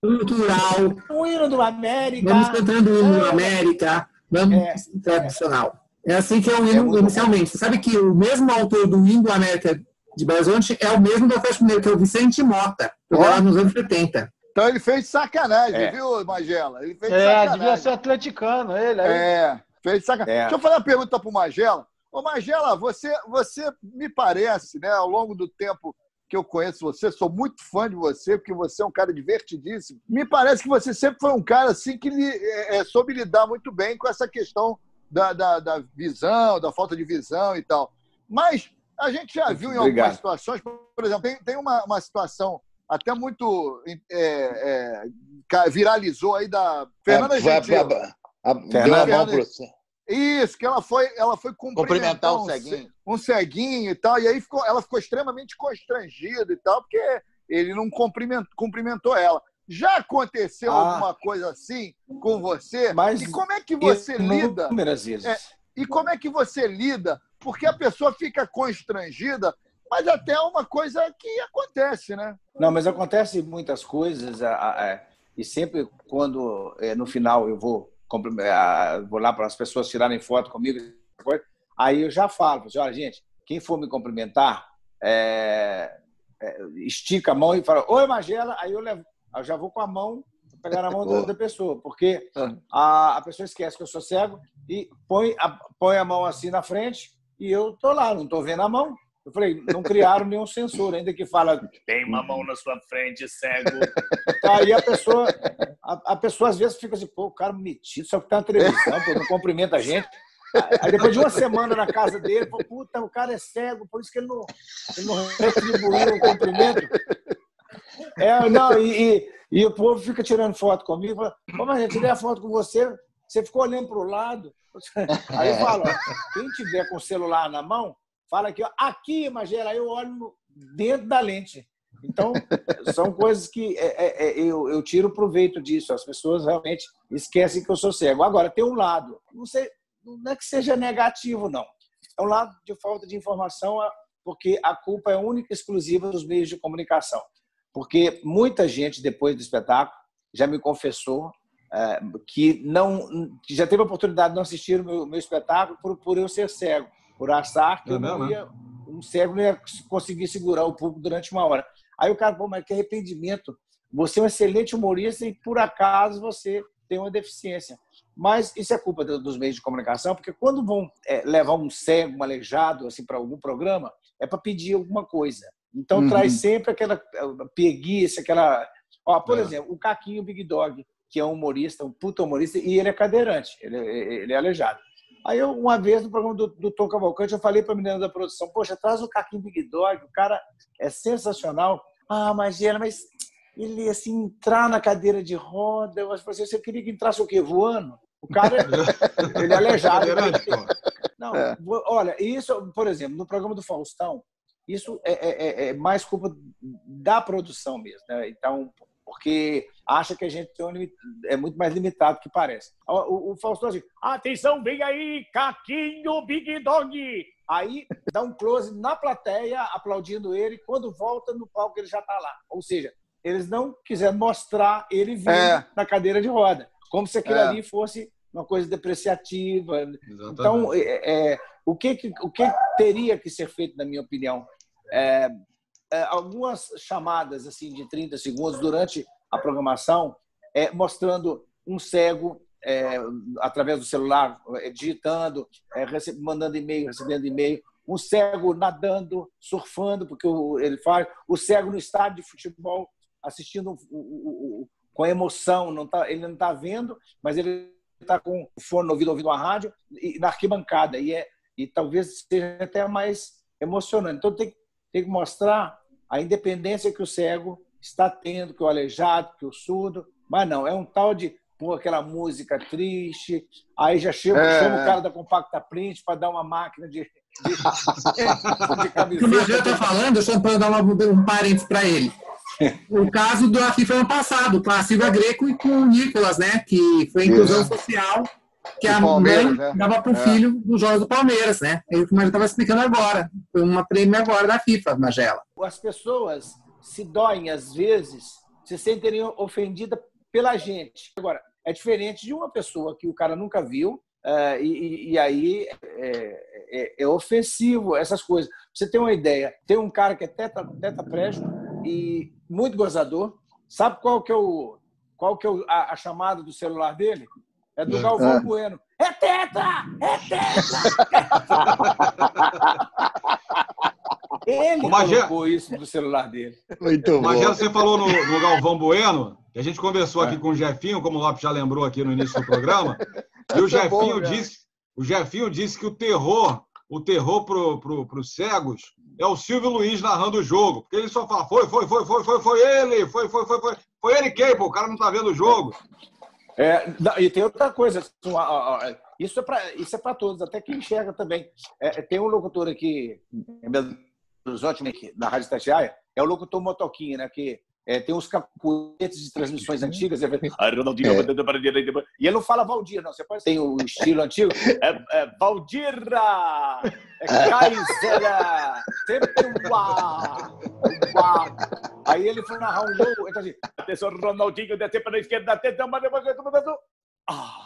Cultural. O hino do América. Vamos cantando o hino da América. Vamos É. tradicional. É assim que é o É hino muito inicialmente. Você sabe que o mesmo autor do hino do América de Belo Horizonte é o mesmo do Atlético Mineiro, que é o Vicente Mota, Ó. lá nos anos 70. Então ele fez sacanagem, É. viu, Magela? Ele fez É, devia sacanagem. ser atleticano ele. Aí. É, fez sacanagem. É. Deixa eu fazer uma pergunta pro Magela. Ô, Magela, você, você me parece, né, ao longo do tempo que eu conheço você, sou muito fã de você, porque você é um cara divertidíssimo. Me parece que você sempre foi um cara assim que lhe, é, é, soube lidar muito bem com essa questão da, da, da visão, da falta de visão e tal. Mas a gente já viu em algumas Obrigado. situações, por exemplo, tem, tem uma, uma situação até muito é, é, viralizou aí da Fernanda É, Gentil. a- a- a Fernanda- pro... Isso, que ela foi, ela foi cumprimentar, Cumprimentar um ceguinho. ce- um ceguinho e tal, e aí ficou, ela ficou extremamente constrangida e tal, porque ele não cumprimentou, cumprimentou ela. Já aconteceu Ah. alguma coisa assim com você? Mas e como é que você lida? Inúmeras vezes. É. E como é que você lida? Porque a pessoa fica constrangida, mas até é uma coisa que acontece, né? Não, mas acontece muitas coisas a- a- a- e sempre quando é, no final eu vou vou lá para as pessoas tirarem foto comigo, coisa, aí eu já falo, assim, olha gente, quem for me cumprimentar, é, é, estica a mão e fala, oi Magela, aí eu levo, eu já vou com a mão pegar na mão da, da pessoa, porque a, a pessoa esquece que eu sou cego e põe a, põe a mão assim na frente e eu tô lá, não tô vendo a mão. Eu falei, não criaram nenhum sensor, ainda que fala, tem uma mão na sua frente, cego. Aí a pessoa, a, a pessoa às vezes fica assim, pô, o cara metido, só que tá na televisão, pô, não cumprimenta a gente. Aí depois de uma semana na casa dele, pô, puta, o cara é cego, por isso que ele não, ele não retribuiu o cumprimento. É, não, e, e, e o povo fica tirando foto comigo, fala, pô, mas eu tirei a foto com você, você ficou olhando para o lado. Aí eu falo, quem tiver com o celular na mão, fala aqui, ó, aqui, Magela, aí eu olho dentro da lente. Então, *laughs* são coisas que é, é, é, eu, eu tiro proveito disso. As pessoas realmente esquecem que eu sou cego. Agora, tem um lado, não sei, não é que seja negativo, não. É um lado de falta de informação, porque a culpa é única e exclusiva dos meios de comunicação. Porque muita gente, depois do espetáculo, já me confessou é, que não que já teve a oportunidade de não assistir o meu, meu espetáculo por, por eu ser cego, por achar que É não é? ia, um cego não ia conseguir segurar o público durante uma hora. Aí o cara, pô, mas que arrependimento. Você é um excelente humorista e por acaso você tem uma deficiência. Mas isso é culpa do- dos meios de comunicação, porque quando vão é, levar um cego, um aleijado, assim, para algum programa, é para pedir alguma coisa. Então Uhum. traz sempre aquela preguiça, aquela. Ó, por É. exemplo, o Caquinho Big Dog, que é um humorista, um puta humorista, e ele é cadeirante, ele, ele é aleijado. Aí, eu, uma vez, no programa do, do Tom Cavalcante, eu falei para a menina da produção: Poxa, traz o Caquinho Big Dog, o cara é sensacional. Ah, mas, Gera, mas ele, assim, entrar na cadeira de roda, eu acho que você queria que entrasse o quê? Voando? O cara, *laughs* ele é aleijado. Pô. Não, É. olha, isso, por exemplo, no programa do Faustão, isso é, é- é- é mais culpa da produção mesmo, né? Então, porque acha que a gente um é muito mais limitado do que parece. O, o, o Faustão assim, atenção, vem aí, Caquinho Big Dog! Aí dá um close na plateia, aplaudindo ele, quando volta no palco ele já está lá. Ou seja, eles não quiseram mostrar ele vindo É. na cadeira de roda, como se aquilo É. ali fosse uma coisa depreciativa, Exatamente. então, é, é, o, que, que- o que teria que ser feito, na minha opinião? É, algumas chamadas assim de 30 segundos durante a programação, é, mostrando um cego é, através do celular, é, digitando, é, mandando e-mail, recebendo e-mail, um cego nadando, surfando, porque o- ele faz, o cego no estádio de futebol assistindo o- o- com emoção, não tá, ele não está vendo, mas ele está com o fone no ouvido, ouvindo a rádio, e na arquibancada. E, é, e talvez seja até mais emocionante. Então, tem, tem que mostrar a independência que o cego está tendo, que o aleijado, que o surdo. Mas não, é um tal de pôr aquela música triste, aí já chama, É, chama o cara da Compacta Print para dar uma máquina de, de, *laughs* de O que o está falando, deixa eu dar uma- um parênteses para ele. O caso da FIFA ano passado, com a Silvia Greco e com o Nicolas, né? Que foi a inclusão social que a mãe né? dava para o É. filho dos jogos do Palmeiras, né? É o que o Magela estava explicando agora. Foi uma prêmio agora da FIFA, Magela. as pessoas se doem, às vezes, se sentem ofendidas pela gente. Agora, é diferente de uma pessoa que o cara nunca viu, eh, e, e- aí é, é- é ofensivo essas coisas. Pra você ter uma ideia, tem um cara que é teta, tetraplégico e muito gozador. Sabe qual que é, o, qual que é a, a chamada do celular dele? É do É. Galvão É. Bueno. É tetra! É tetra! *laughs* Ele Ô, Magé- colocou isso do celular dele. Muito bom. Magela, você falou no, no Galvão Bueno, que a gente conversou É. aqui com o Jefinho, como o Lopes já lembrou aqui no início do programa, e o bom, Jefinho né? disse, o Jefinho disse que o terror, o terror pro, pro, pros cegos é o Silvio Luiz narrando o jogo, porque ele só fala, foi, foi, foi, foi, foi, foi ele, foi, foi, foi, foi, foi ele quem, pô, o cara não tá vendo o jogo. É, e tem outra coisa. assim, ó, Isso é para isso é para todos, até quem enxerga também. É, tem um locutor aqui Belo Horizonte, aqui, na Rádio Tatiaia, é o locutor Motoquinha, né? Que é, tem uns cacuetes de transmissões antigas. "Ah, Ronaldinho, E ele não fala Valdir, não. Você pode tem o estilo antigo. É, é Valdirra! É Kaysera! Sempre um uá! uá. Aí ele foi narrar um gol. Ele tá assim: atenção, Ronaldinho, descer para a esquerda, atenção, mas depois. Ah!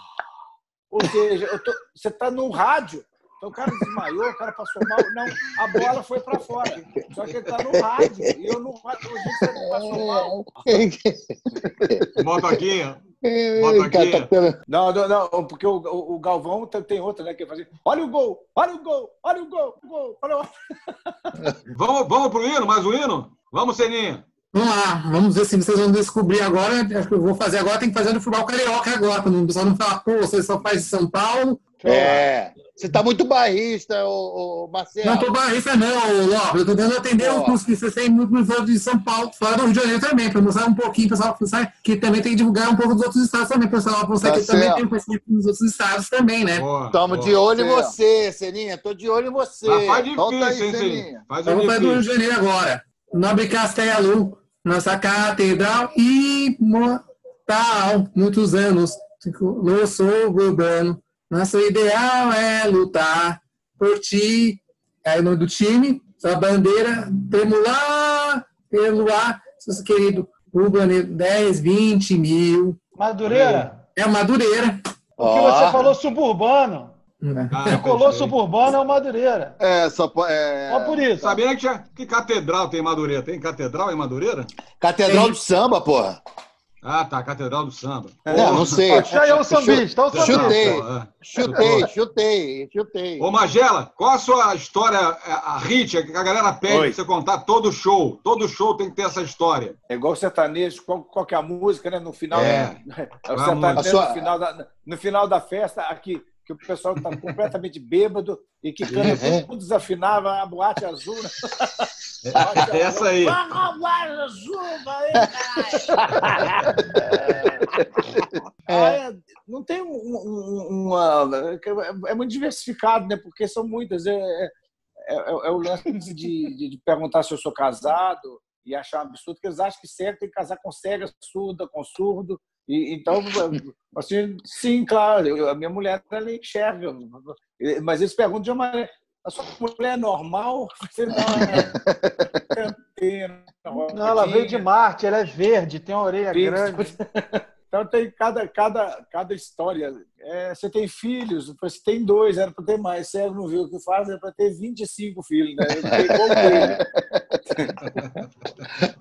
Ou seja, tô- você está no rádio. Então o cara desmaiou, o cara passou mal. Não, a bola foi para fora. Só que ele está no rádio. E eu no rádio, eu disse que ele passou mal. Motoquinha. Tá Não, não, não, porque o, o- o Galvão tem- outra, né? Que fazia. Olha o gol, olha o gol, olha o gol, gol, olha o Vamos, vamos pro hino? Mais um hino? Vamos, Seninha. Vamos lá, vamos ver se vocês vão descobrir agora. Acho que eu vou fazer agora, tem que fazer no futebol carioca agora, para o pessoal não falar, pô, você só faz de São Paulo. É. Você tá muito barrista, ô, ô, Marcelo. Não tô barrista, não, Lopes. Eu tô tentando atender cursos que vocês têm muito nos outros de São Paulo, fora do Rio de Janeiro também, para mostrar um pouquinho, pessoal, sabe, que também tem que divulgar um pouco dos outros estados também, pessoal, pra mostrar Tá que também certo. tem conhecimento nos outros estados também, né? Estamos boa. de olho em você, Seninha. Tô de olho em você. Mas faz Volta aí, difícil, hein, Seninha. Faz o Vamos para o Rio de. Janeiro agora. Nobre Castelo, nossa catedral imortal. Muitos anos, eu sou urbano. Nosso ideal é lutar por ti. Aí o nome do time, sua bandeira, tremular pelo ar. Seu querido urbano, 10, 20 mil. Madureira, É o Madureira. porque Ó. você falou suburbano. Ah, perfeito. suburbano é o Madureira. É, só é, Só por isso. Sabia que, que catedral tem em Madureira? Tem catedral em Madureira? Catedral Tem. de samba, porra. Ah, tá, Catedral do Samba. Não, não sei. Ó, Chaião Sambista, olha o Chutei. Sambista. É. Chutei, chutei, chutei. Ô, Magela, qual a sua história, a a hit, que a galera pede Oi. pra você contar todo show? Todo show tem que ter essa história. É igual o sertanejo, qual, qual que é a música, né? No final. É. *laughs* o Vamos. sertanejo, A sua- no, final da, no final da festa, aqui, que o pessoal está completamente bêbado e que canta É. tudo desafinado, a boate azul. Né? É essa aí. A boate azul, é, não tem um- um- uma. É muito diversificado, né? Porque são muitas. É, é, é- é o lance de, de- de perguntar se eu sou casado e achar um absurdo, que eles acham que cego tem que casar com cega, surda, com surdo. E, então, *laughs* assim, sim, claro, eu- a minha mulher ela enxerga, mas eles perguntam de uma maneira. A sua mulher é normal? *laughs* Você não é. Não, ela veio de Marte, ela é verde, tem uma orelha grande. *laughs* Então tem cada, cada, cada história. É, você tem filhos, você tem dois, era para ter mais. Cego não viu o que faz, era para ter 25 filhos. Né? Eu fiquei igual ele.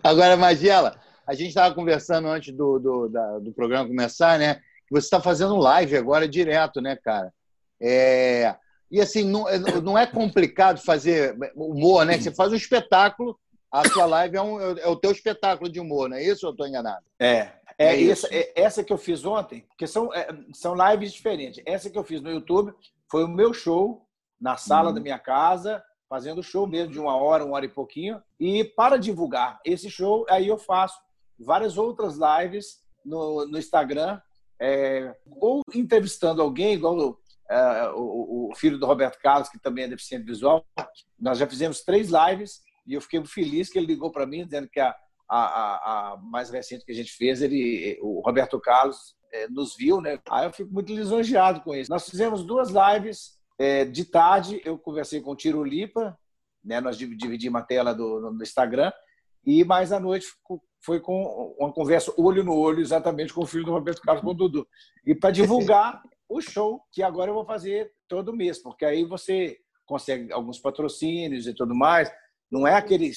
Agora, Magela, a gente estava conversando antes do, do, da- do programa começar, né? que Você está fazendo live agora direto, né, cara? É, E assim, não, é- não é complicado fazer humor, né? Você faz um espetáculo, a sua live é, um- é o teu espetáculo de humor, não é isso ou eu estou enganado? É, é, É essa, é- essa que eu fiz ontem, porque são, é, são lives diferentes. Essa que eu fiz no YouTube foi o meu show na sala da minha casa, fazendo show mesmo de uma hora, uma hora e pouquinho. E para divulgar esse show, aí eu faço várias outras lives no, no Instagram, é, ou entrevistando alguém, igual é, o, o filho do Roberto Carlos, que também é deficiente visual. Nós já fizemos três lives e eu fiquei feliz que ele ligou para mim dizendo que a, a, a, mais recente que a gente fez, ele, o Roberto Carlos eh, nos viu, né? Aí eu fico muito lisonjeado com isso. Nós fizemos duas lives eh, de tarde. Eu conversei com o Tiro Lipa, né? Nós div- dividimos a tela do, no Instagram e mais à noite foi com uma conversa olho no olho, exatamente com o filho do Roberto Carlos, com o Dudu. E para divulgar o show que agora eu vou fazer todo mês, porque aí você consegue alguns patrocínios e tudo mais. Não é aquele,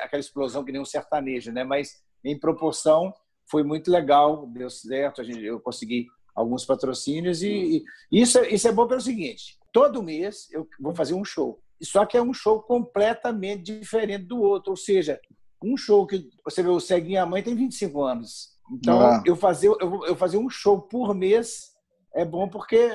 aquela explosão que nem um sertanejo, né? Mas em proporção foi muito legal, deu certo, a gente, eu consegui alguns patrocínios e, e isso, é- isso é bom pelo seguinte: todo mês eu vou fazer um show, só que é um show completamente diferente do outro, ou seja, um show que você vê o Ceguinha Mãe tem 25 anos, então Ah. eu fazer eu, eu fazer um show por mês é bom porque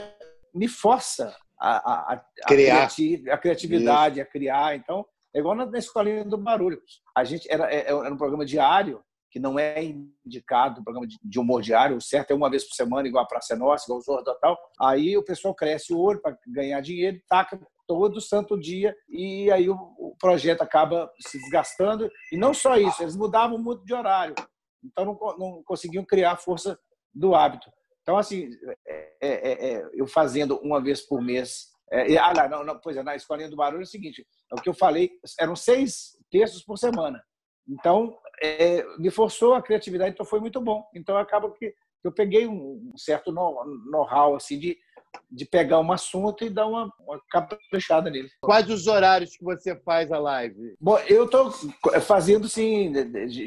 me força a, a, a, Criar. a criatividade, a criar. Então, é igual na, na escolinha do barulho. A gente era, é- era um programa diário, que não é indicado, um programa de, de humor diário, o certo é uma vez por semana, igual a Praça é Nossa, igual o Zorro e tal. Aí o pessoal cresce o olho para ganhar dinheiro, taca todo santo dia e aí o, o projeto acaba se desgastando. E não só isso, eles mudavam muito de horário. Então não, não conseguiam criar a força do hábito. Então, assim, é, é, é, eu fazendo uma vez por mês. é, ah, não, não, pois é, na Escolinha do Barulho é o seguinte: é o que eu falei, eram seis textos por semana. Então, é, me forçou a criatividade, então foi muito bom. Então, acaba que eu peguei um certo know- know-how assim, de, de pegar um assunto e dar uma, uma caprichada nele. Quais os horários que você faz a live? Bom, eu estou fazendo, assim,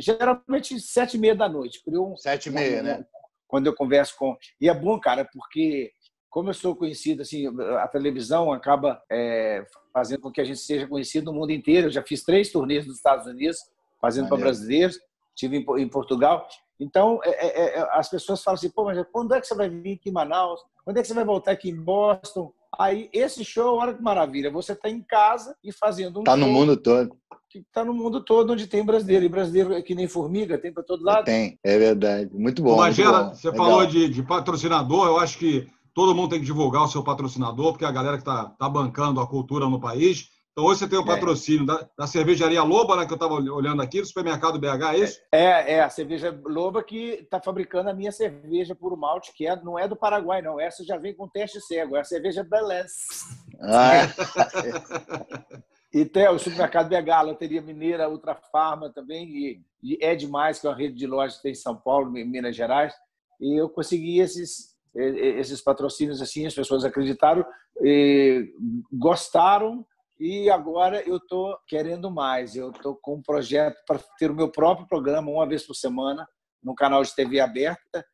geralmente sete e meia da noite. Um, Sete e meia, né? Quando eu converso com... E é bom, cara, porque como eu sou conhecido, assim, a televisão acaba é, fazendo com que a gente seja conhecido no mundo inteiro. Eu já fiz três turnês nos Estados Unidos, fazendo para brasileiros. Tive em Portugal. Então, é, é, é, as pessoas falam assim, pô, mas quando é que você vai vir aqui em Manaus? Quando é que você vai voltar aqui em Boston? Aí, esse show, olha que maravilha. Você está em casa e fazendo um Tá no mundo todo. está no mundo todo onde tem brasileiro. E brasileiro é que nem formiga, tem para todo lado. Tem, é verdade. Muito bom. muito Magela, bom. você Legal. falou de, de patrocinador, eu acho que todo mundo tem que divulgar o seu patrocinador, porque é a galera que está tá bancando a cultura no país. Então, hoje você tem o É. patrocínio da, da cervejaria Loba, né, que eu estava olhando aqui, do supermercado BH, é isso? É, é a cerveja Loba que está fabricando a minha cerveja puro malte, que é, não é do Paraguai, não. Essa já vem com teste cego, é a cerveja Belez. Ah, é. *laughs* E tem o supermercado BH, a Loteria Mineira, Ultra Farma também, e, e é demais, que é uma rede de lojas que tem em São Paulo, em Minas Gerais. E eu consegui esses, esses patrocínios assim, as pessoas acreditaram, e gostaram, e agora eu estou querendo mais. Eu estou com um projeto para ter o meu próprio programa, uma vez por semana, no canal de TV aberta,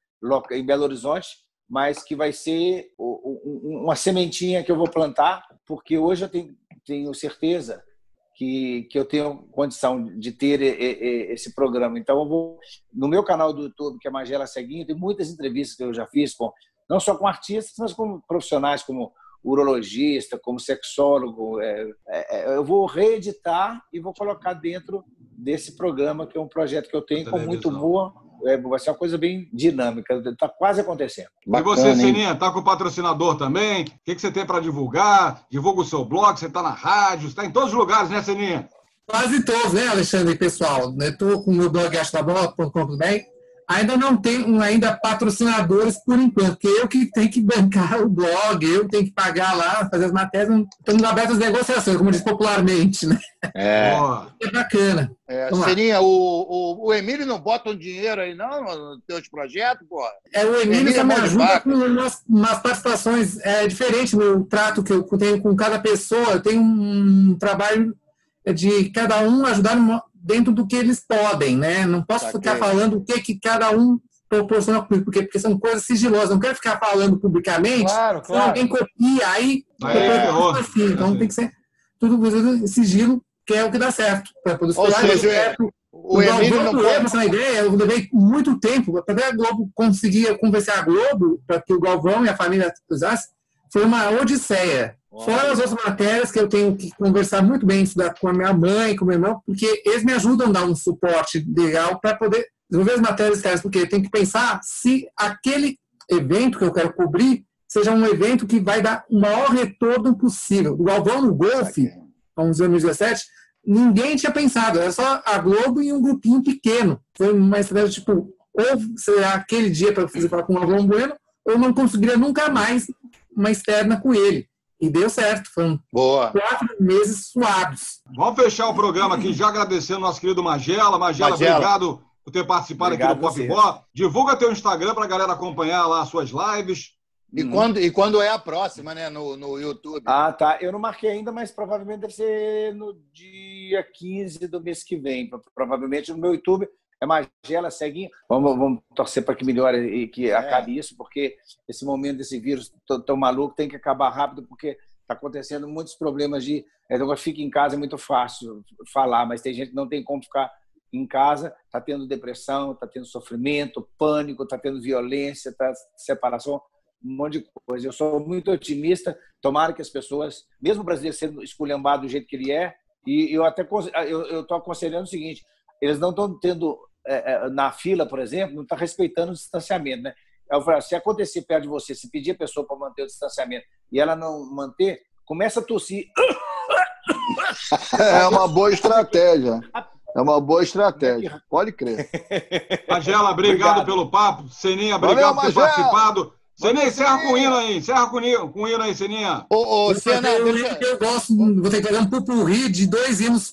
em Belo Horizonte, mas que vai ser uma sementinha que eu vou plantar, porque hoje eu tenho, certeza que, que eu tenho condição de ter esse programa. Então, eu vou no meu canal do YouTube, que é Magela Seguinho, tem muitas entrevistas que eu já fiz, com, não só com artistas, mas com profissionais como urologista, como sexólogo. É, é, é, eu vou reeditar e vou colocar dentro desse programa, que é um projeto que eu tenho com muito boa. É, vai ser uma coisa bem dinâmica, está quase acontecendo. e você, bacana? Sininha, tá com o patrocinador também? O que, que você tem para divulgar? Divulga o seu blog, você está na rádio, está em todos os lugares, né, Sininha? Quase todos, né, Alexandre, pessoal? Estou com o meu blog achodabola.com.br. Ainda não tenho ainda patrocinadores por enquanto, porque eu que tenho que bancar o blog, eu tenho que pagar lá, fazer as matérias. Estamos abertos às negociações, como diz popularmente, né? É. É bacana. É. Serinha, o, o, o Emílio não bota um dinheiro aí, não, nos teus projetos, pô? É, o Emílio Emílio é me ajuda vaca. com umas, umas participações é, diferentes no trato que eu tenho com cada pessoa. Eu tenho um trabalho de cada um ajudar numa- dentro do que eles podem, né? Não posso Saquei. ficar falando o que, que cada um proporciona comigo, porque, porque são coisas sigilosas. Não quero ficar falando publicamente, Claro, claro. alguém copia, aí... Ferrou. fica assim. Então tem que ser tudo sigilo, que é o que dá certo. Para poder Ou seja, certo. O Emílio não Globo, pode. uma ideia, eu levei muito tempo até a Globo conseguir convencer a Globo para que o Galvão e a família usassem. Foi uma odisseia. Fora as outras matérias que eu tenho que conversar muito bem, estudar com a minha mãe, com o meu irmão, porque eles me ajudam a dar um suporte legal para poder desenvolver as matérias externas, porque tem que pensar se aquele evento que eu quero cobrir seja um evento que vai dar o maior retorno possível. O Galvão no golfe, vamos dizer, 2017, ninguém tinha pensado, era só a Globo e um grupinho pequeno. Foi uma estratégia, tipo, ou será aquele dia para fazer falar com o Galvão Bueno, ou não conseguiria nunca mais uma externa com ele. E deu certo, foram Boa. quatro meses suados. Vamos fechar o programa aqui já agradecendo o nosso querido Magela. Magela, Magela. obrigado por ter participado Obrigado aqui do Pop. Bola. Divulga teu Instagram para a galera acompanhar lá as suas lives. E, quando, e quando é a próxima, né? No, no YouTube? Ah, tá. Eu não marquei ainda, mas provavelmente deve ser no dia 15 do mês que vem. Provavelmente no meu YouTube. É Magela, Ceguinho. Vamos, vamos torcer para que melhore e que acabe isso, porque esse momento desse vírus tão, tão maluco tem que acabar rápido, porque está acontecendo muitos problemas de. é, Agora fica em casa é muito fácil falar, mas tem gente que não tem como ficar em casa, está tendo depressão, está tendo sofrimento, pânico, está tendo violência, está separação um monte de coisa. Eu sou muito otimista. Tomara que as pessoas, mesmo o brasileiro sendo esculhambado do jeito que ele é, e eu até eu estou aconselhando o seguinte: eles não estão tendo é, é, na fila, por exemplo, não está respeitando o distanciamento, né? Eu falo, se acontecer perto de você, se pedir a pessoa para manter o distanciamento e ela não manter, começa a tossir. É uma boa estratégia. É uma boa estratégia. Pode crer. Magela, obrigado, Obrigado. pelo papo. Seninha, obrigado Valeu, por ter participado. Seninha, encerra com o hino aí. Encerra com o hino, com o hino aí, Seninha. Ô, ô, fazer um deixa... eu gosto, vou ter que fazer um pupurri de dois hinos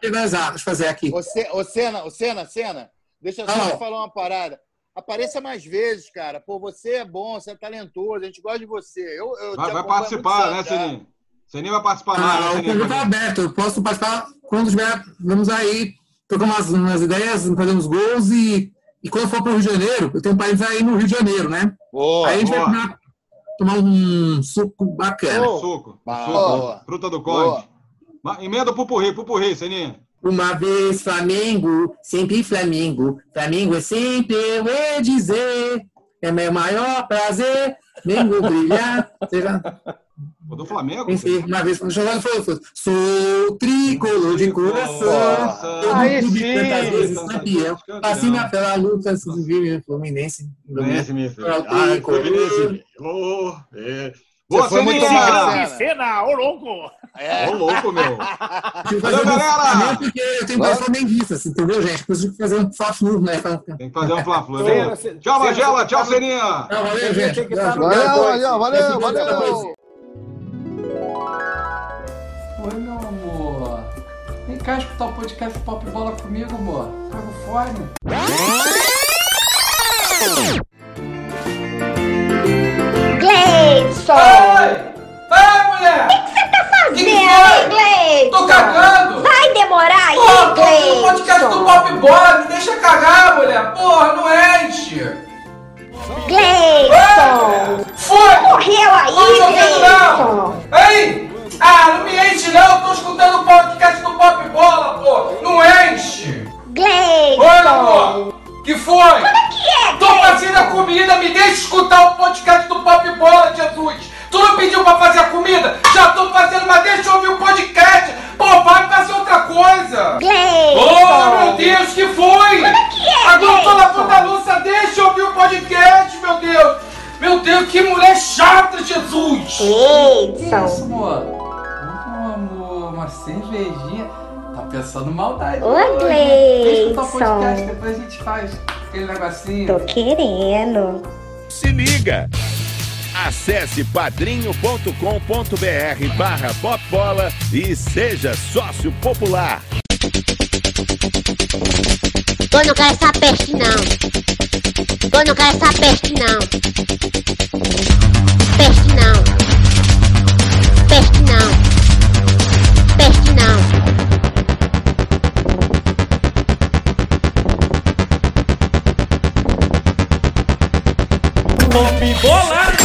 finalizar. Deixa eu fazer aqui. Ô, Ce- ô, Senna, ô, Senna, Senna, deixa eu só Fala. te falar uma parada. Apareça mais vezes, cara. Pô, você é bom, você é talentoso, a gente gosta de você. Eu, eu Vai, vai participar, né, já. Seninha? Seninha vai participar Ah, o Seninha? convite tá aberto, eu posso participar quando tiver. Vamos aí, trocar umas, umas ideias, fazer uns gols e, e quando for para o Rio de Janeiro, eu tenho um país aí no Rio de Janeiro, né? Boa, aí a gente boa. vai tomar, tomar um suco bacana. Boa. Suco. Boa. suco. Boa. Fruta do Boa. Conde. Emenda o pupurri, pupurri, Seninha. Uma vez Flamengo, sempre Flamengo. Flamengo é sempre eu ia dizer. É meu maior prazer. Mengo brilhar. *laughs* Seja, O do Flamengo. enfim, uma vez jogando falou, falou, sou tricolor de coração. Todo clube sim. tantas vezes campeão. Fascina pela luta civil Fluminense. Fluminense, me fez. Ah, tricolor. Fluminense. Ô, é. Boa, foi muito. Cena, ô louco! É. Ô, louco, meu. *laughs* Valeu, um galera! Porque eu tenho dois flamenguistas, entendeu, gente? Que fazer um fla-flu, né? Tem que fazer um fla-flu, é você- Tchau, Magela. Tchau. Não, valeu, Tem gente. que estar no Valeu, valeu, depois. valeu. Oi, meu amor. Vem cá escutar o podcast Pop Bola comigo, amor. Pega o fone. Gleison! Cagando! Vai demorar aí, Porra, aqui no podcast do! Pop Bola, me deixa cagar, mulher! Porra, não enche! Gleison! Foi! Morreu aí, Não não! Ei! Ah, não me enche não, eu tô escutando o podcast do Pop Bola, pô! Não enche! Oi, Gleison! amor! Que foi? que é, Tô fazendo a comida, me deixa escutar o podcast do Pop Bola, Jesus! Tu não pediu pra fazer a comida? Já tô fazendo, mas deixa eu ouvir o podcast! Pô, vai fazer outra coisa! Oh, meu Gleison! Deus, que foi? que é, Agora eu tô lavando a Gleison? louça, deixa eu ouvir o podcast, meu Deus! Meu Deus, que mulher chata, Jesus! Gleison! amor? Oh, amor, uma cervejinha. Tá pensando maldade. Ô, hoje. Deixa eu Gleison. podcast, depois a gente faz aquele negocinho. Tô querendo. Se liga! Acesse padrinho.com.br barra popola e seja sócio popular. Eu não quero essa peste não. Eu não quero essa peste não. Peste não. Peste não. Peste não. Bombibola!